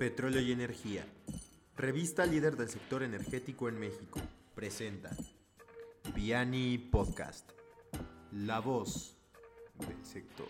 Petróleo y Energía. Revista líder del sector energético en México. Presenta Viani Podcast. La voz del sector.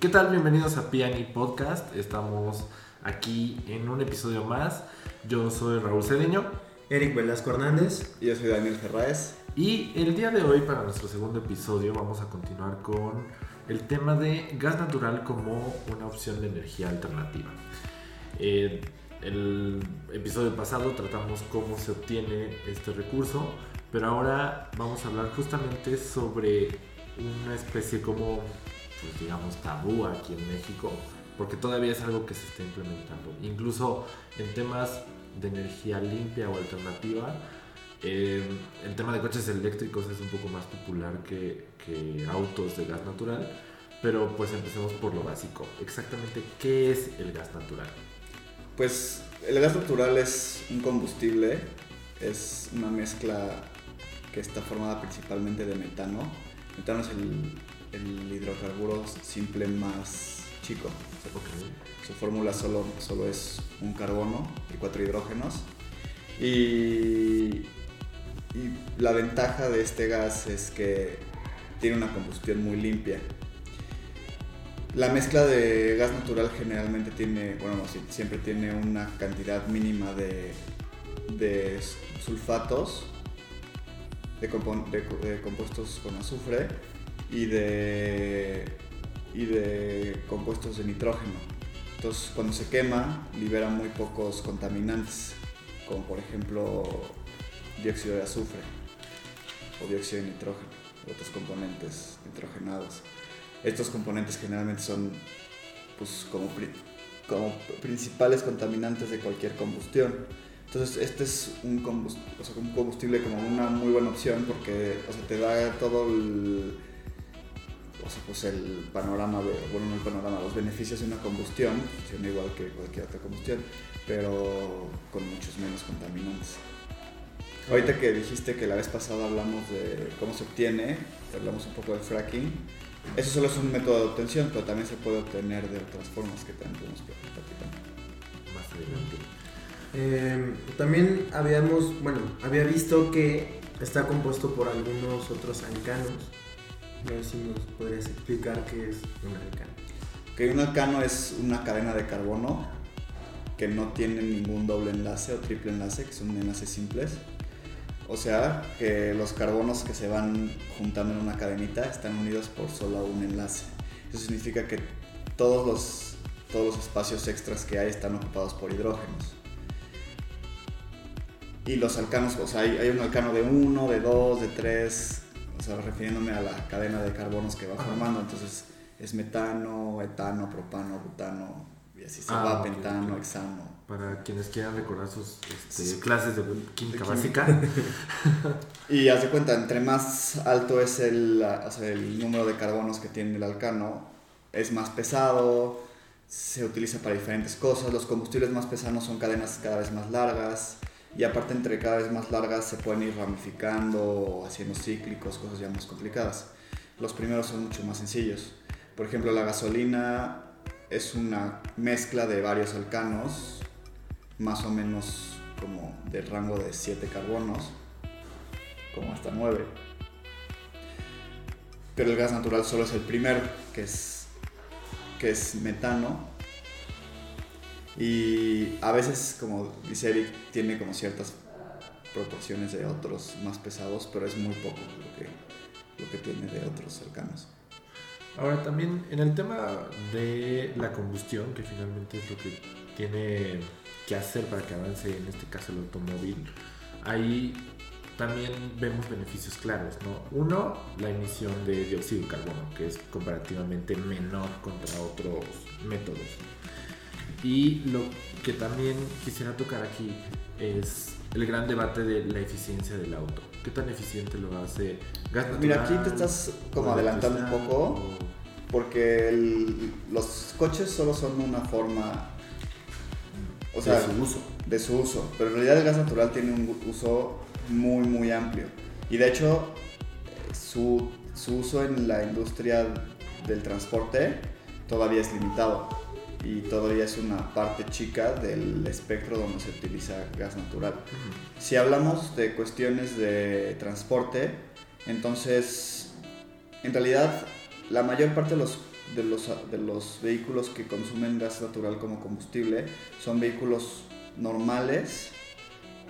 ¿Qué tal? Bienvenidos a Piani Podcast. Estamos aquí en un episodio más. Yo soy Raúl Cedeño Eric Velasco Hernández. Y yo soy Daniel Ferraez. y el día de hoy para nuestro segundo episodio vamos a continuar con el tema de gas natural como una opción de energía alternativa. Eh, el episodio pasado tratamos cómo se obtiene este recurso, pero ahora vamos a hablar justamente sobre una especie como, pues digamos, tabú aquí en México, porque todavía es algo que se está implementando. Incluso en temas de energía limpia o alternativa, eh, el tema de coches eléctricos es un poco más popular que, autos de gas natural, pero pues empecemos por lo básico. Exactamente, ¿qué es el gas natural? Pues el gas natural es un combustible, es una mezcla que está formada principalmente de metano. Metano es el, el hidrocarburo simple más chico. Su fórmula solo, solo es un carbono y cuatro hidrógenos. Y, la ventaja de este gas es que tiene una combustión muy limpia. La mezcla de gas natural generalmente tiene, bueno, siempre tiene una cantidad mínima de, sulfatos, de compuestos con azufre y de, y de compuestos de nitrógeno. Entonces, cuando se quema, libera muy pocos contaminantes, como por ejemplo dióxido de azufre o dióxido de nitrógeno, otros componentes nitrogenados. Estos componentes generalmente son pues, como, pri- como principales contaminantes de cualquier combustión. Entonces, este es un combustible, o sea, un combustible como una muy buena opción porque o sea, te da todo el, o sea, pues el panorama, de, bueno, no el panorama, los beneficios de una combustión, funciona igual que cualquier otra combustión, pero con muchos menos contaminantes. Ahorita que dijiste que la vez pasada hablamos de cómo se obtiene, hablamos un poco del fracking, eso solo es un método de obtención, pero también se puede obtener de otras formas que también podemos platicar. Más adelante. Eh, también habíamos, bueno, había visto que está compuesto por algunos otros alcanos. A ver si nos podrías explicar qué es un alcano. Que un alcano es una cadena de carbono que no tiene ningún doble enlace o triple enlace, que son enlaces simples. O sea, que los carbonos que se van juntando en una cadenita están unidos por solo un enlace. Eso significa que todos los, todos los espacios extras que hay están ocupados por hidrógenos. Y los alcanos, o sea, hay, hay un alcano de 1, de 2, de 3, refiriéndome a la cadena de carbonos que va Ajá. formando. Entonces, es metano, etano, propano, butano, y así se Ah, va, ok, pentano, ok. hexano. Para quienes quieran recordar sus este, Sí. clases de química De básica. Y haz de cuenta, entre más alto es el, o sea, el número de carbonos que tiene el alcano, es más pesado, se utiliza para diferentes cosas. Los combustibles más pesados son cadenas cada vez más largas. Y aparte, entre cada vez más largas se pueden ir ramificando haciendo cíclicos, cosas ya más complicadas. Los primeros son mucho más sencillos. Por ejemplo, la gasolina es una mezcla de varios alcanos, más o menos como del rango de 7 carbonos como hasta 9. Pero el gas natural solo es el primero, que es, que es metano. Y a veces, como dice Eric, tiene como ciertas proporciones de otros más pesados, pero es muy poco lo que, lo que tiene de otros cercanos. Ahora también en el tema de la combustión, que finalmente es lo que tiene que hacer para que avance en este caso el automóvil, ahí también vemos beneficios claros, ¿no? Uno, la emisión de dióxido de carbono, que es comparativamente menor contra otros métodos. Y lo que también quisiera tocar aquí es el gran debate de la eficiencia del auto. ¿Qué tan eficiente lo hace gas natural? Mira, aquí te estás como adelantando un poco. o- Porque el- los coches solo son una forma, o sea, de su uso. de su uso. Pero en realidad el gas natural tiene un uso muy, muy amplio. Y de hecho, su, su uso en la industria del transporte todavía es limitado y todavía es una parte chica del espectro donde se utiliza gas natural. Si hablamos de cuestiones de transporte, entonces, en realidad, la mayor parte de los, de los, de los vehículos que consumen gas natural como combustible son vehículos normales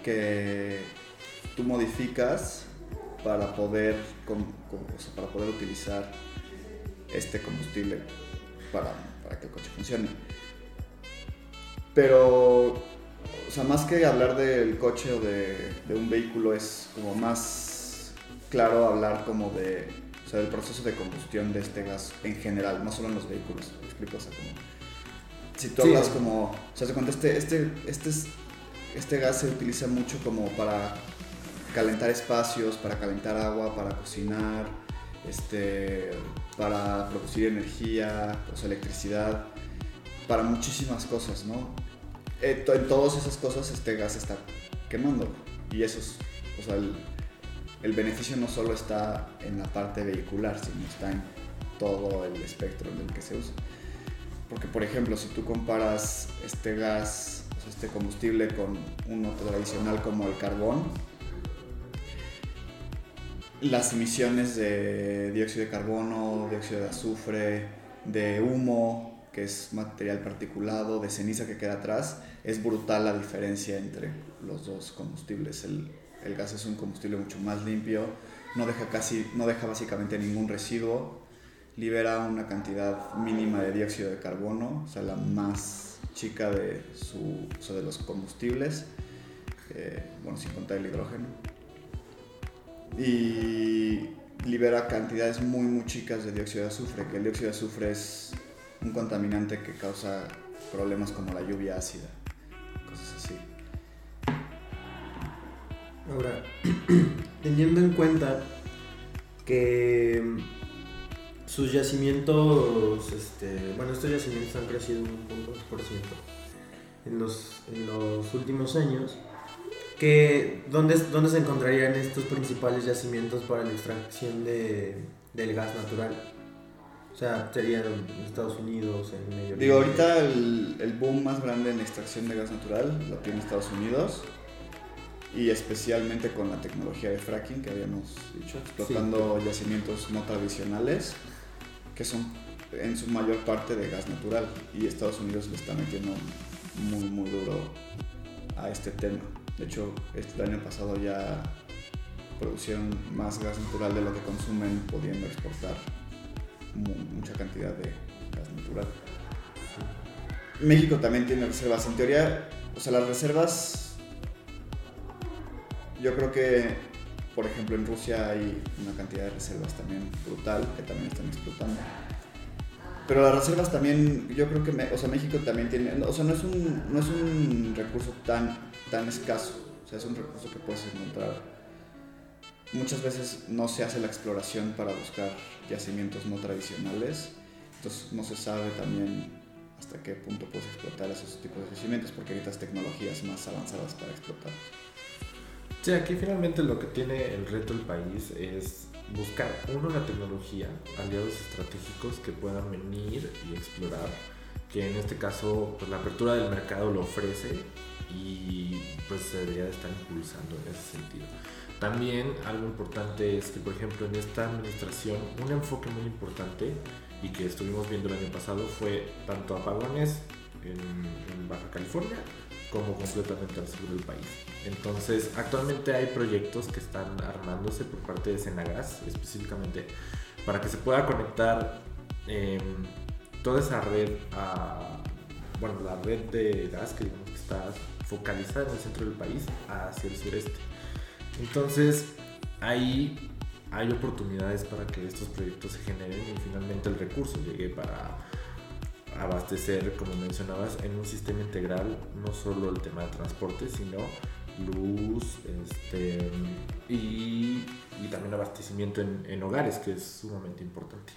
que tú modificas para poder, con- con- o sea, para poder utilizar este combustible para, para que el coche funcione. Pero, o sea, más que hablar del coche o de, de un vehículo, es como más claro hablar como de, o sea, del proceso de combustión de este gas en general, no solo en los vehículos. ¿me explico? O sea, como, si tú Sí. hablas como, o sea, se cuenta, este, este, este, es- este gas se utiliza mucho como para calentar espacios, para calentar agua, para cocinar, este, para producir energía, o sea, electricidad, para muchísimas cosas, ¿no? Eh, En todas esas cosas este gas está quemando y eso es, o sea, el, el beneficio no solo está en la parte vehicular, sino está en todo el espectro en el que se usa. Porque, por ejemplo, si tú comparas este gas, o este combustible con uno tradicional como el carbón, las emisiones de dióxido de carbono, dióxido de azufre, de humo, que es material particulado, de ceniza que queda atrás, es brutal la diferencia entre los dos combustibles. El, el gas es un combustible mucho más limpio, no deja, casi, no deja básicamente ningún residuo, libera una cantidad mínima de dióxido de carbono, o sea, la más chica de, su, de los combustibles, eh, bueno, sin contar el hidrógeno y libera cantidades muy muy chicas de dióxido de azufre, que el dióxido de azufre es un contaminante que causa problemas como la lluvia ácida, cosas así. Ahora, teniendo en cuenta que sus yacimientos, este, bueno, estos yacimientos han crecido un 1.2% en los, en los últimos años, que, ¿dónde, ¿dónde se encontrarían estos principales yacimientos para la extracción de, del gas natural? O sea, serían en Estados Unidos, en Medio Digo, ahorita el, el boom más grande en extracción de gas natural lo tiene Estados Unidos y especialmente con la tecnología de fracking que habíamos dicho, explotando yacimientos no tradicionales que son en su mayor parte de gas natural y Estados Unidos le está metiendo muy muy duro a este tema. De hecho, este año pasado ya producieron más gas natural de lo que consumen, pudiendo exportar mu- mucha cantidad de gas natural. México también tiene reservas. En teoría, o sea, las reservas, yo creo que, por ejemplo, en Rusia hay una cantidad de reservas también brutal que también están explotando. Pero las reservas también, yo creo que, me- o sea, México también tiene, o sea, no es un, no es un recurso tan, tan escaso, o sea, es un recurso que puedes encontrar. Muchas veces no se hace la exploración para buscar yacimientos no tradicionales, entonces no se sabe también hasta qué punto puedes explotar esos tipos de yacimientos, porque necesitas tecnologías más avanzadas para explotar. Sí, aquí finalmente lo que tiene el reto del país es buscar, uno, la tecnología, aliados estratégicos que puedan venir y explorar, que en este caso pues, la apertura del mercado lo ofrece y pues se debería de estar impulsando en ese sentido. También algo importante es que, por ejemplo, en esta administración, un enfoque muy importante y que estuvimos viendo el año pasado fue tanto apagones en, en Baja California como completamente al sur del país. Entonces, actualmente hay proyectos que están armándose por parte de Senagas, específicamente, para que se pueda conectar eh, toda esa red a, bueno, la red de gas que digamos que está focalizada en el centro del país hacia el sureste. Entonces, ahí hay oportunidades para que estos proyectos se generen y finalmente el recurso llegue para abastecer, como mencionabas, en un sistema integral, no solo el tema de transporte, sino luz este, y, y también abastecimiento en, en hogares, que es sumamente importante.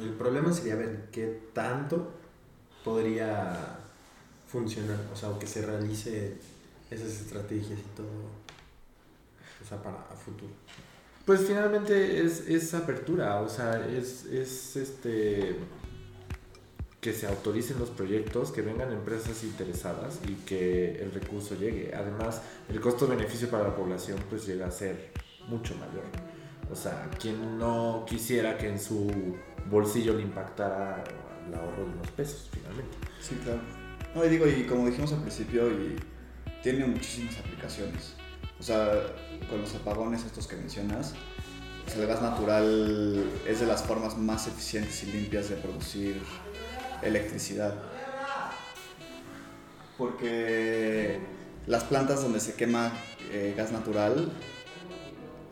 El problema sería ver qué tanto podría funcionar, o sea, que se realice esas estrategias y todo, o sea, para a futuro. Pues finalmente es, es apertura, o sea, es, es este que se autoricen los proyectos, que vengan empresas interesadas y que el recurso llegue. Además, el costo-beneficio para la población pues llega a ser mucho mayor. O sea, quien no quisiera que en su bolsillo le impactara el ahorro de unos pesos, finalmente. Sí, claro. No, y digo, y como dijimos al principio, y tiene muchísimas aplicaciones. O sea, con los apagones estos que mencionas, pues el gas natural es de las formas más eficientes y limpias de producir electricidad. Porque las plantas donde se quema eh, gas natural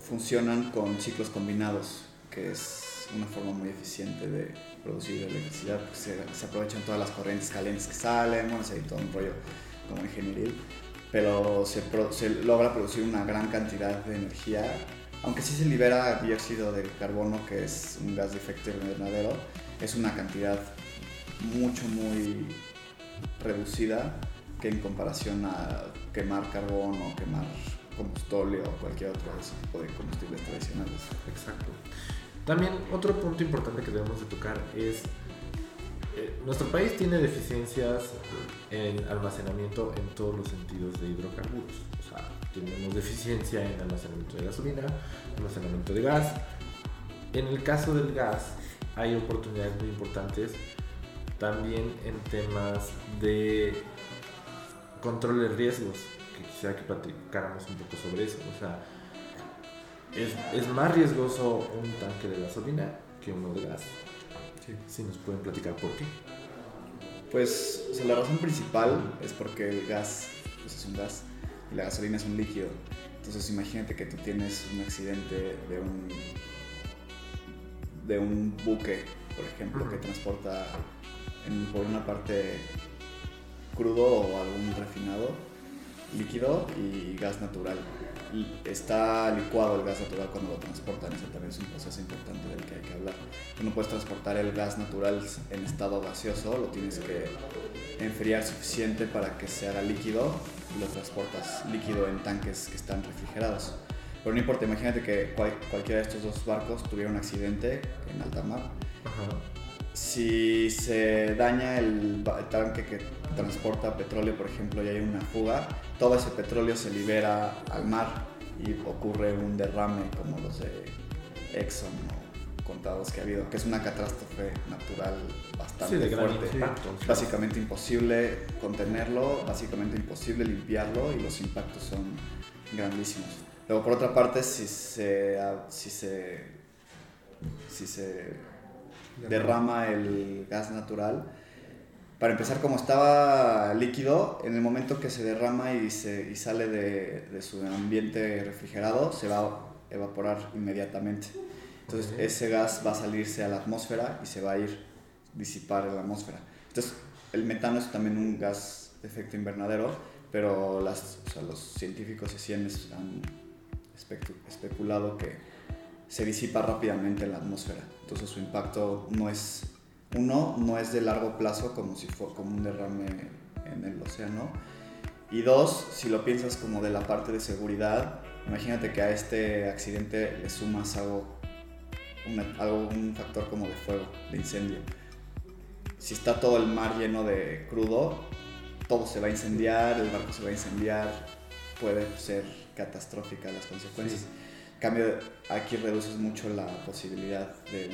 funcionan con ciclos combinados, que es una forma muy eficiente de producir electricidad, porque se, se aprovechan todas las corrientes calientes que salen, bueno, hay todo un rollo como ingenieril, pero se, pro- se logra producir una gran cantidad de energía, aunque sí se libera dióxido de carbono, que es un gas de efecto invernadero, es una cantidad mucho, muy reducida que en comparación a quemar carbón o quemar combustóleo o cualquier otro tipo de combustibles tradicionales. Exacto. También otro punto importante que debemos de tocar es eh, nuestro país tiene deficiencias en almacenamiento en todos los sentidos de hidrocarburos. O sea, tenemos deficiencia en almacenamiento de gasolina, almacenamiento de gas. En el caso del gas hay oportunidades muy importantes también en temas de control de riesgos, que quisiera que platicáramos un poco sobre eso. O sea, es, es más riesgoso un tanque de gasolina que uno de gas. Si nos pueden platicar por qué. Pues o sea, la razón principal es porque el gas pues, es un gas y la gasolina es un líquido. Entonces imagínate que tú tienes un accidente de un, de un buque, por ejemplo, que transporta en- por una parte crudo o algún refinado, líquido y gas natural. Está licuado el gas natural cuando lo transportan, eso también es un proceso importante del que hay que hablar. Tú no puedes transportar el gas natural en estado gaseoso, lo tienes que enfriar suficiente para que se haga líquido y lo transportas líquido en tanques que están refrigerados. Pero no importa, imagínate que cual- cualquiera de estos dos barcos tuviera un accidente en alta mar. Ajá. Si se daña el, tanque que transporta petróleo, por ejemplo, y hay una fuga, todo ese petróleo se libera al mar y ocurre un derrame como los de Exxon o contados que ha habido, que es una catástrofe natural bastante Sí, de gran fuerte. impacto. sí. Básicamente imposible contenerlo, básicamente imposible limpiarlo y los impactos son grandísimos. Luego, por otra parte, si se, si se, si se derrama el gas natural, para empezar, como estaba líquido, en el momento que se derrama y, se, y sale de, de su ambiente refrigerado, se va a evaporar inmediatamente. Entonces, ese gas va a salirse a la atmósfera y se va a ir disipar en la atmósfera. Entonces, el metano es también un gas de efecto invernadero, pero las, o sea, los científicos y cienes han especu- especulado que se disipa rápidamente en la atmósfera. Entonces, su impacto no es, uno, no es de largo plazo como si fuera como un derrame en el océano. Y dos, si lo piensas como de la parte de seguridad, imagínate que a este accidente le sumas algo, una- algo, un factor como de fuego, de incendio. Si está todo el mar lleno de crudo, todo se va a incendiar, el barco se va a incendiar, puede ser catastrófica las consecuencias. En cambio, aquí reduces mucho la posibilidad de,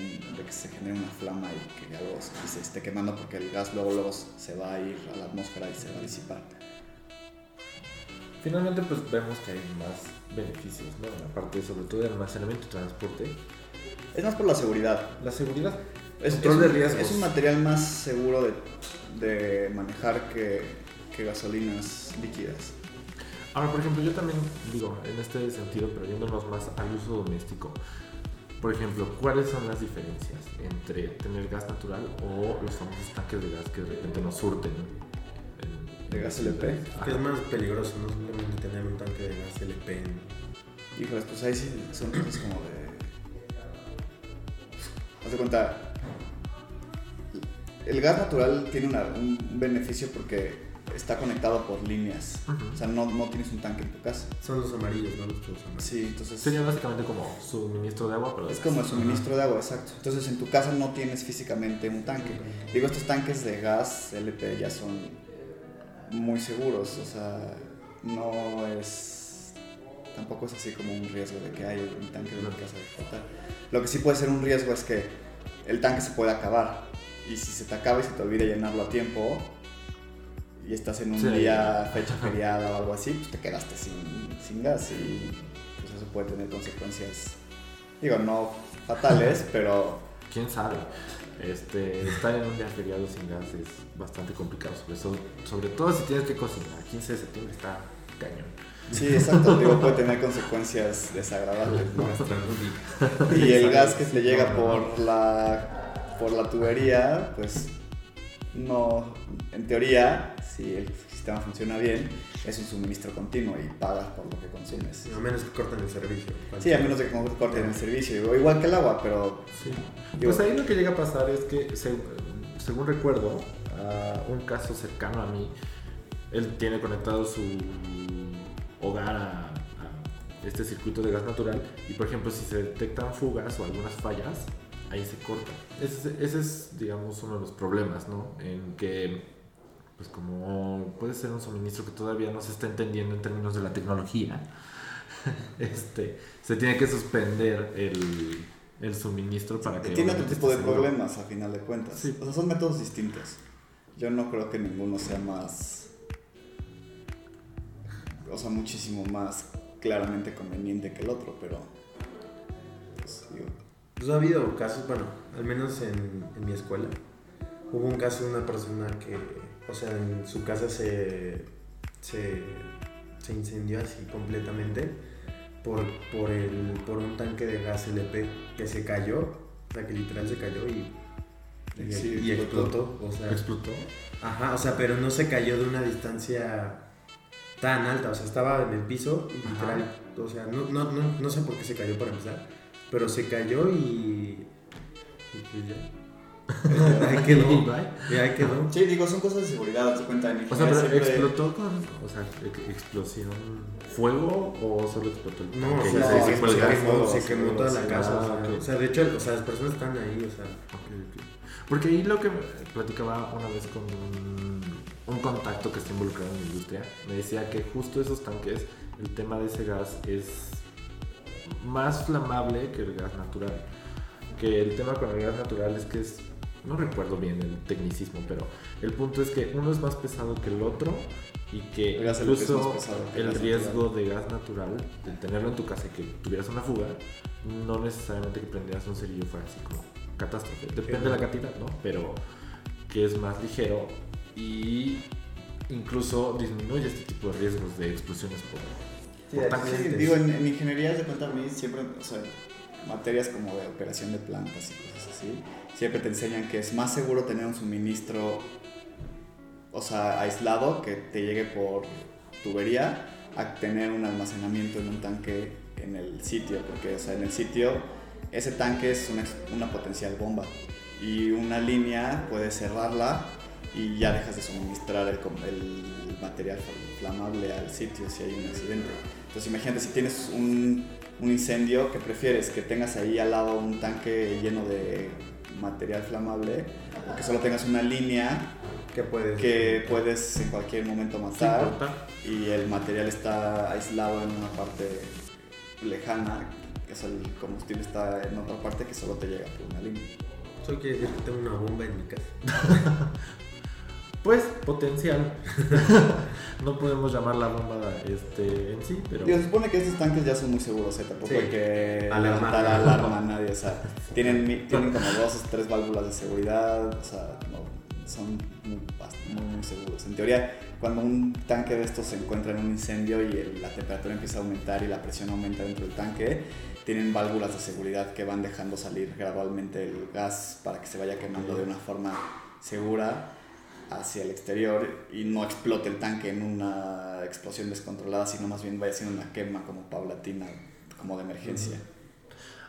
que se genere una flama y que algo se, esté quemando porque el gas luego, luego se va a ir a la atmósfera y se va a disipar. Finalmente, pues vemos que hay más beneficios, ¿no? En la parte sobre todo de almacenamiento y transporte. Es más por la seguridad. La seguridad. Un- es un material más seguro de, de manejar que, que gasolinas líquidas. Ahora, por ejemplo, yo también digo, en este sentido, pero yéndonos más al uso doméstico. Por ejemplo, ¿cuáles son las diferencias entre tener gas natural o los famosos tanques de gas que de repente nos surten? en- ¿De gas LP? Que es más peligroso, no simplemente tener un tanque de gas LP en- Híjoles, pues ahí sí son cosas como de. Haz de cuenta. El gas natural tiene una- un beneficio porque está conectado por líneas. O sea, no, no tienes un tanque en tu casa. Son los amarillos, no los amarillos. Sí, entonces Sería básicamente como suministro de agua, pero es como el suministro de agua, exacto. Entonces en tu casa no tienes físicamente un tanque. Digo, estos tanques de gas LP ya son muy seguros, o sea, no es. Tampoco es así como un riesgo de que hay un tanque de mi casa de explotar. Lo que sí puede ser un riesgo es que el tanque se puede acabar. Y si se te acaba y se te olvida llenarlo a tiempo y estás en un Sí. día, fecha feriada o algo así, pues te quedaste sin, sin gas y pues eso puede tener consecuencias, digo, no fatales, pero quién sabe. Este, estar en un día feriado sin gas es bastante complicado, sobre, todo si tienes que cocinar. 15 de septiembre está cañón. sí, exacto, digo, puede tener consecuencias desagradables. ¿no? Y el gas que te llega por la, por la tubería, pues no, en teoría, si el sistema funciona bien, es un suministro continuo y pagas por lo que consumes. A menos que corten el servicio. Sí, a menos de que corten el servicio, igual que el agua, pero Sí. Digo- Pues ahí lo que llega a pasar es que, se- según recuerdo, a un caso cercano a mí, él tiene conectado su hogar a, a este circuito de gas natural y, por ejemplo, si se detectan fugas o algunas fallas, ahí se corta. Ese, es- ese es, digamos, uno de los problemas, ¿no? En que, pues como puede ser un suministro que todavía no se está entendiendo en términos de la tecnología, este, se tiene que suspender el, el suministro para que... tiene otro tipo de seguro. problemas a final de cuentas. Sí. O sea, son métodos distintos. Yo no creo que ninguno sea más, o sea, muchísimo más claramente conveniente que el otro, pero, pues, digo, Pues ha habido casos, bueno, al menos en, en mi escuela, hubo un caso de una persona que, o sea, en su casa se, se, se incendió así completamente por, por, el, por un tanque de gas LP que se cayó, o sea, que literal se cayó y, y, Sí, y explotó. explotó. O sea, ¿Explotó? Ajá, o sea, pero no se cayó de una distancia tan alta, o sea, estaba en el piso y Ajá. literal, o sea, no, no, no, no sé por qué se cayó para empezar, pero se cayó y... y pues ya. ahí quedó, ahí quedó. Sí, digo, son cosas de seguridad, se cuenta en O sea, pero siempre- explotó con. O sea, ex- explosión. ¿Fuego o solo explotó el No, o tanque? sea, no, se, sí, se fuego, se sí, quemó toda la casa, ah, o sea, ok. o sea, de hecho, o sea, las personas están ahí, o sea, Ok, ok. Porque ahí lo que platicaba una vez con un, un contacto que está involucrado en la industria, me decía que justo esos tanques, el tema de ese gas es más flamable que el gas natural. Que el tema con el gas natural es que es, no recuerdo bien el tecnicismo, pero el punto es que uno es más pesado que el otro y que El gas LP es incluso más pesado que el el gas riesgo de gas natural, de tenerlo en tu casa y que tuvieras una fuga, no necesariamente que prendieras un cerillo fuera así como catástrofe. Depende de la cantidad, ¿no? Pero que es más ligero y incluso disminuye este tipo de riesgos de explosiones por, Sí, por sí, digo, en, en ingeniería de cuenta a mí siempre, o sea, materias como de operación de plantas y cosas así, siempre te enseñan que es más seguro tener un suministro, o sea, aislado, que te llegue por tubería, a tener un almacenamiento en un tanque en el sitio, porque, o sea, en el sitio ese tanque es una, una potencial bomba y una línea puedes cerrarla y ya dejas de suministrar el, el material flamable al sitio si hay un accidente. Entonces imagínate si tienes un, un incendio que prefieres que tengas ahí al lado un tanque lleno de material flamable o que solo tengas una línea ¿qué puedes? que puedes en cualquier momento matar y el material está aislado en una parte lejana, que es el combustible está en otra parte que solo te llega por una línea. Eso quiere decir que tengo una bomba en mi casa. Pues potencial. no podemos llamar la bomba este, en sí, pero Digo, se supone que estos tanques ya son muy seguros, ¿eh? tampoco Sí. hay que Alarmar. levantar alarma a nadie, o sea, tienen, tienen como dos o tres válvulas de seguridad, o sea, no, son muy, bast- muy, muy seguros. En teoría, cuando un tanque de estos se encuentra en un incendio y el- la temperatura empieza a aumentar y la presión aumenta dentro del tanque, tienen válvulas de seguridad que van dejando salir gradualmente el gas para que se vaya quemando de una forma segura hacia el exterior y no explote el tanque en una explosión descontrolada, sino más bien vaya siendo una quema como paulatina, como de emergencia.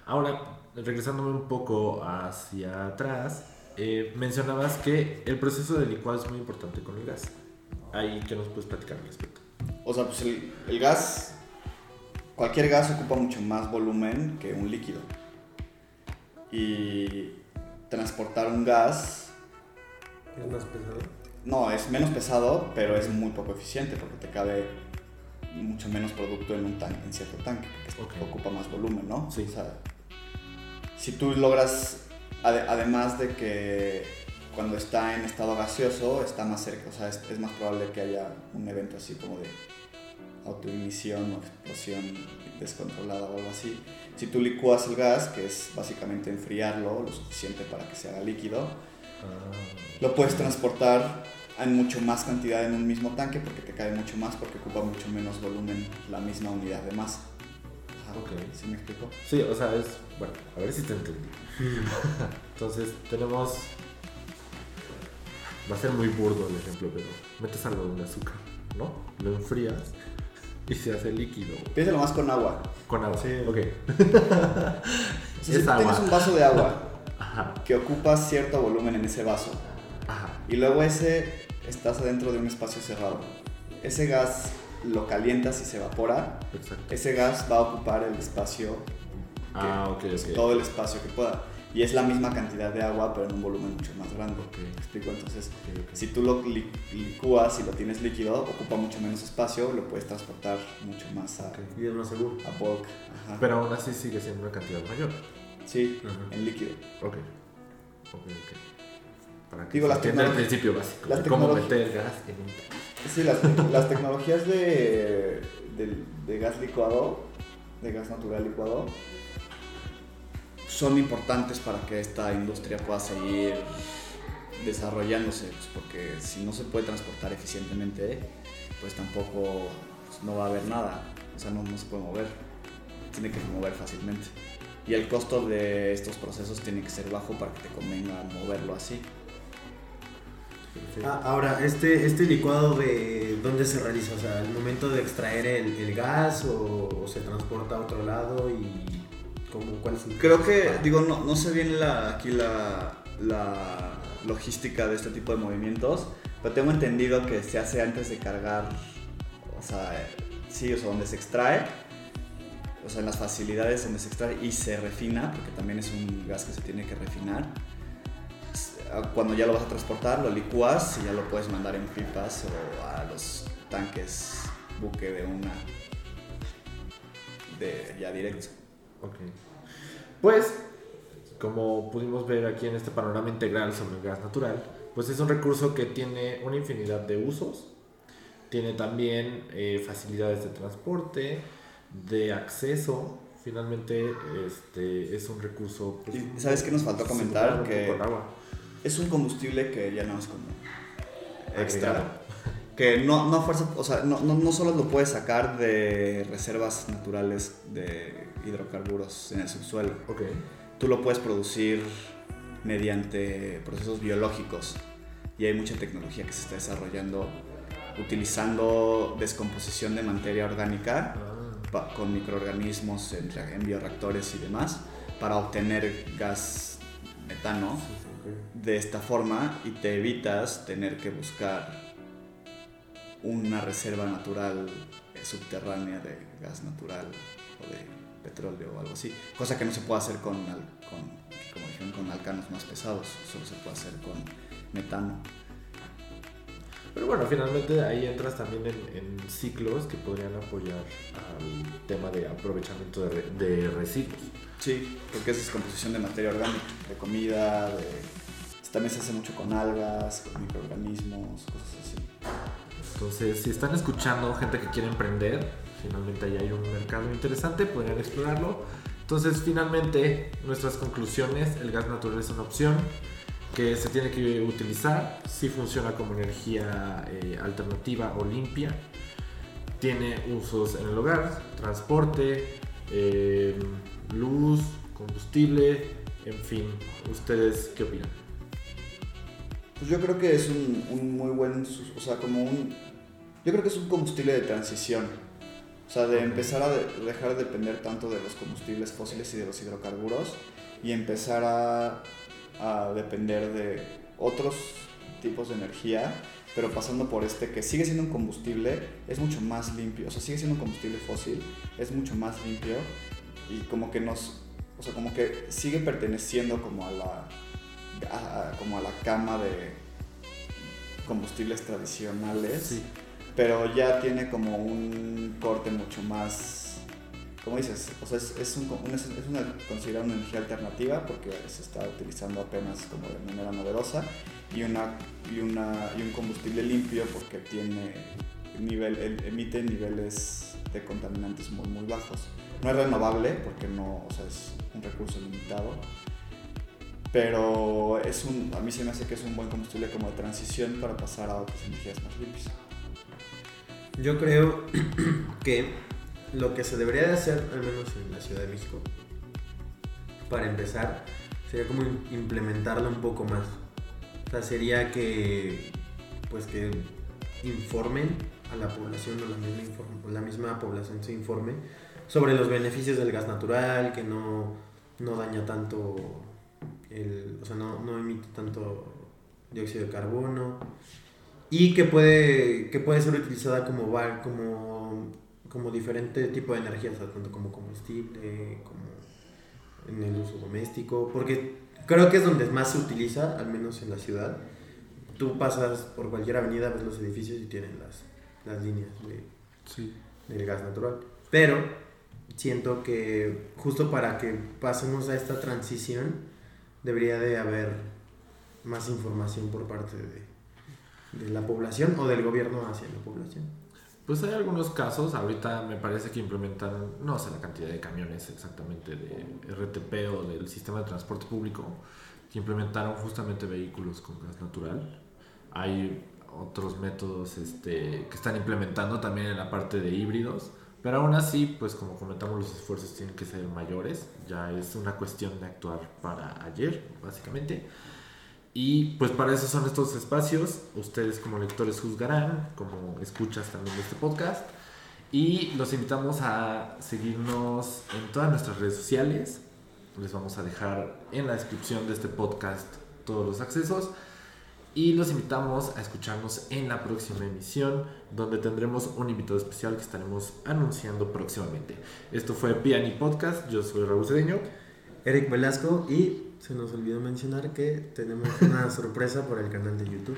Ahora, regresándome un poco hacia atrás, eh, mencionabas que el proceso de licuado es muy importante con el gas. ahí que nos puedes platicar al respecto. O sea, pues el, el gas, cualquier gas ocupa mucho más volumen que un líquido. Y transportar un gas, Es más pesado. no, es menos pesado, pero es muy poco eficiente porque te cabe mucho menos producto en un tanque, en cierto tanque, porque ocupa más volumen, ¿no? Sí. O sea, si tú logras, ade- además de que cuando está en estado gaseoso, está más cerca, o sea, es, es más probable que haya un evento así como de autoignición o explosión descontrolada o algo así. Si tú licúas el gas, que es básicamente enfriarlo lo suficiente para que se haga líquido, lo puedes transportar en mucho más cantidad en un mismo tanque porque te cae mucho más porque ocupa mucho menos volumen la misma unidad de masa. Ajá, Ok. ¿Sí me explico? Sí, o sea, es. Bueno, a ver si te entendí. Entonces, tenemos. Va a ser muy burdo el ejemplo, pero metes algodón de azúcar, ¿no? Lo enfrías y se hace líquido Piénsalo más con agua. con agua. Sí. Ok. O sea, si Es tú agua. tienes un vaso de agua Ajá. que ocupa cierto volumen en ese vaso Ajá. y luego ese estás adentro de un espacio cerrado, ese gas lo calientas y se evapora, ese gas va a ocupar el espacio, Ah, pues, todo el espacio que pueda. Y es la misma cantidad de agua, pero en un volumen mucho más grande. Ok. ¿Me explico? Entonces, si tú lo li- licúas y lo tienes líquido, ocupa mucho menos espacio, lo puedes transportar mucho más a. Y es más seguro. a bulk. Ajá. Pero aún así sigue siendo una cantidad mayor. Sí, Ajá. en líquido. Ok. Ok, ok. Para que Digo, se las entienda el tecnologías- principio básico. las de cómo meter gas en un. Sí, las, las tecnologías de, de, de gas licuado, de gas natural licuado, son importantes para que esta industria pueda seguir desarrollándose, pues, porque si no se puede transportar eficientemente, pues tampoco pues, no va a haber nada, o sea, no, no se puede mover, tiene que mover fácilmente. Y el costo de estos procesos tiene que ser bajo para que te convenga moverlo así. Ah, ahora, este, este licuado de dónde se realiza, o sea, al momento de extraer el, el gas o, o se transporta a otro lado y cómo, cuál es el Creo que, digo, no, no sé bien la, aquí la, la logística de este tipo de movimientos, pero tengo entendido que se hace antes de cargar, o sea, sí, o sea, donde se extrae, o sea, en las facilidades donde se extrae y se refina, porque también es un gas que se tiene que refinar. Ah, Cuando ya lo vas a transportar, lo licúas y ya lo puedes mandar en pipas o a los tanques buque de una, de ya directo. Ok. Pues, como pudimos ver aquí en este panorama integral sobre el gas natural, pues es un recurso que tiene una infinidad de usos. Tiene también eh, facilidades de transporte, de acceso. Finalmente, este es un recurso. pues, ¿Y sabes qué nos faltó comentar? Que es un combustible que ya no es como extra. Agregado. Que no, no, fuerza, o sea, no, no, no solo lo puedes sacar de reservas naturales de hidrocarburos en el subsuelo. Ok. Tú lo puedes producir mediante procesos biológicos. Y hay mucha tecnología que se está desarrollando utilizando descomposición de materia orgánica con microorganismos en, rea- en bioreactores y demás para obtener gas metano de esta forma y te evitas tener que buscar una reserva natural subterránea de gas natural o de petróleo o algo así. Cosa que no se puede hacer con, con como dijeron, con alcanos más pesados, solo se puede hacer con metano. Pero bueno, finalmente ahí entras también en, en ciclos que podrían apoyar al tema de aprovechamiento de, re- de residuos. Sí, porque es descomposición de materia orgánica, de comida, de... También se hace mucho con algas, con microorganismos, cosas así. Entonces, si están escuchando gente que quiere emprender, finalmente ahí hay un mercado interesante, podrían explorarlo. Entonces, finalmente, nuestras conclusiones, el gas natural es una opción que se tiene que utilizar, si funciona como energía eh, alternativa o limpia, tiene usos en el hogar, transporte, eh, luz, combustible, en fin, ¿ustedes qué opinan? Pues yo creo que es un, un muy buen, o sea, como un, yo creo que es un combustible de transición. O sea, de empezar a de- dejar de depender tanto de los combustibles fósiles y de los hidrocarburos y empezar a, a depender de otros tipos de energía, pero pasando por este que sigue siendo un combustible, es mucho más limpio, o sea, sigue siendo un combustible fósil, es mucho más limpio y como que nos, o sea, como que sigue perteneciendo como a la, a- como a la cama de combustibles tradicionales, Sí. pero ya tiene como un corte mucho más, como dices, o sea, es, es, un, un- es, una, considerada una energía alternativa porque se está utilizando apenas como de manera novedosa y, una, y, una, y un combustible limpio porque tiene nivel, el- emite niveles de contaminantes muy, muy bajos. No es renovable porque no, o sea, es un recurso limitado, pero es un, a mí se me hace que es un buen combustible como de transición para pasar a otras energías más limpias. Yo creo que lo que se debería de hacer, al menos en la Ciudad de México, para empezar, sería como im- implementarlo un poco más. O sea, sería que, pues que informen a la población o la misma, inform- la misma población se informe sobre los beneficios del gas natural, que no, no daña tanto, el, o sea, no, no emite tanto dióxido de carbono y que puede, que puede ser utilizada como, como, como diferente tipo de energía, o sea, tanto como combustible, como en el uso doméstico, porque creo que es donde más se utiliza, al menos en la ciudad. Tú pasas por cualquier avenida, ves los edificios y tienen las, las líneas de, Sí. del gas natural. Pero siento que justo para que pasemos a esta transición, debería de haber más información por parte de, de la población o del gobierno hacia la población. Pues hay algunos casos, ahorita me parece que implementaron, no sé la cantidad de camiones exactamente de RTP o del sistema de transporte público, que implementaron justamente vehículos con gas natural. Hay otros métodos este, que están implementando también en la parte de híbridos, pero aún así, pues como comentamos, los esfuerzos tienen que ser mayores, ya es una cuestión de actuar para ayer, básicamente. Y pues para eso son estos espacios. Ustedes como lectores juzgarán, como escuchas también este podcast. Y los invitamos a seguirnos en todas nuestras redes sociales. Les vamos a dejar en la descripción de este podcast todos los accesos. Y los invitamos a escucharnos en la próxima emisión, donde tendremos un invitado especial que estaremos anunciando próximamente. Esto fue Piani Podcast. Yo soy Raúl Cedeño. Eric Velasco y se nos olvidó mencionar que tenemos una sorpresa por el canal de YouTube.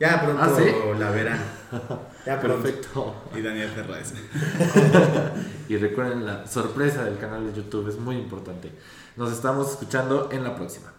Ya pronto ¿Ah, sí? la verán. Ya pronto. Perfecto. Y Daniel Ferraz. Y recuerden, la sorpresa del canal de YouTube es muy importante. Nos estamos escuchando en la próxima.